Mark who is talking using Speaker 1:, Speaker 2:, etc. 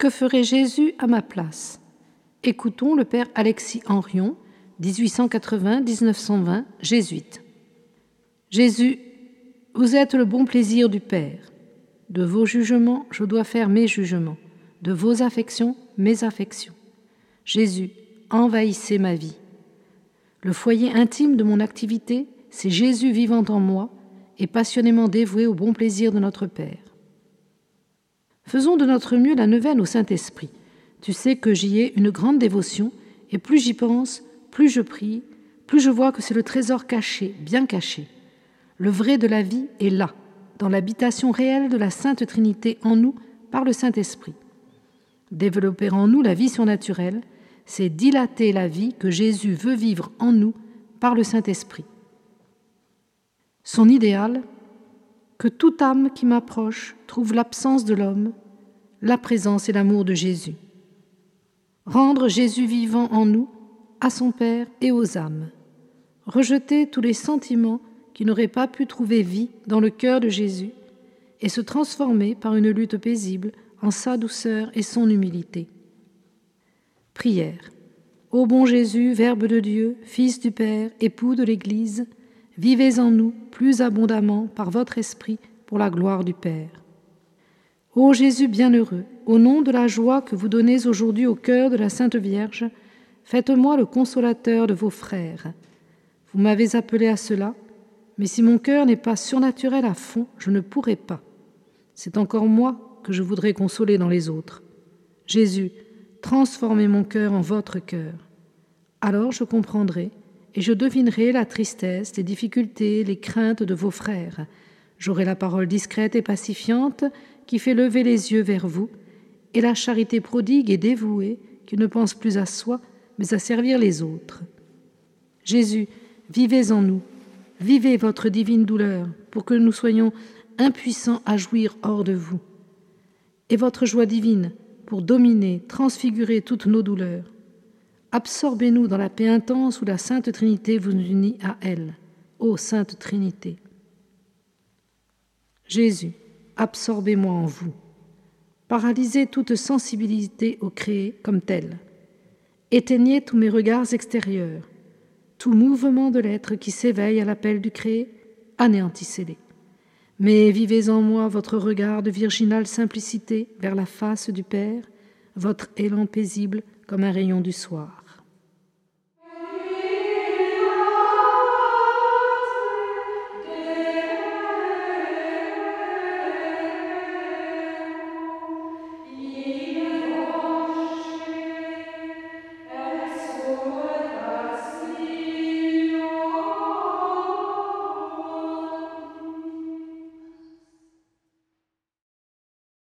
Speaker 1: Que ferait Jésus à ma place? Écoutons le père Alexis Henrion, 1880-1920, jésuite. Jésus, vous êtes le bon plaisir du Père. De vos jugements, je dois faire mes jugements. De vos affections, mes affections. Jésus, envahissez ma vie. Le foyer intime de mon activité, c'est Jésus vivant en moi et passionnément dévoué au bon plaisir de notre Père. Faisons de notre mieux la neuvaine au Saint-Esprit. Tu sais que j'y ai une grande dévotion, et plus j'y pense, plus je prie, plus je vois que c'est le trésor caché, bien caché. Le vrai de la vie est là, dans l'habitation réelle de la Sainte Trinité en nous par le Saint-Esprit. Développer en nous la vie surnaturelle, c'est dilater la vie que Jésus veut vivre en nous par le Saint-Esprit. Son idéal, que toute âme qui m'approche trouve l'absence de l'homme, la présence et l'amour de Jésus. Rendre Jésus vivant en nous, à son Père et aux âmes. Rejeter tous les sentiments qui n'auraient pas pu trouver vie dans le cœur de Jésus et se transformer par une lutte paisible en sa douceur et son humilité. Prière. Ô bon Jésus, Verbe de Dieu, Fils du Père, époux de l'Église, vivez en nous plus abondamment par votre Esprit pour la gloire du Père. Ô Jésus bienheureux, au nom de la joie que vous donnez aujourd'hui au cœur de la Sainte Vierge, faites-moi le consolateur de vos frères. Vous m'avez appelé à cela, mais si mon cœur n'est pas surnaturel à fond, je ne pourrai pas. C'est encore moi que je voudrais consoler dans les autres. Jésus, transformez mon cœur en votre cœur. Alors je comprendrai et je devinerai la tristesse, les difficultés, les craintes de vos frères. J'aurai la parole discrète et pacifiante qui fait lever les yeux vers vous, et la charité prodigue et dévouée qui ne pense plus à soi, mais à servir les autres. Jésus, vivez en nous, vivez votre divine douleur pour que nous soyons impuissants à jouir hors de vous, et votre joie divine pour dominer, transfigurer toutes nos douleurs. Absorbez-nous dans la paix intense où la Sainte Trinité vous unit à elle. Ô Sainte Trinité. Jésus, absorbez-moi en vous. Paralysez toute sensibilité au créé comme tel. Éteignez tous mes regards extérieurs. Tout mouvement de l'être qui s'éveille à l'appel du créé, anéantissez-les. Mais vivez en moi votre regard de virginale simplicité vers la face du Père, votre élan paisible comme un rayon du soir.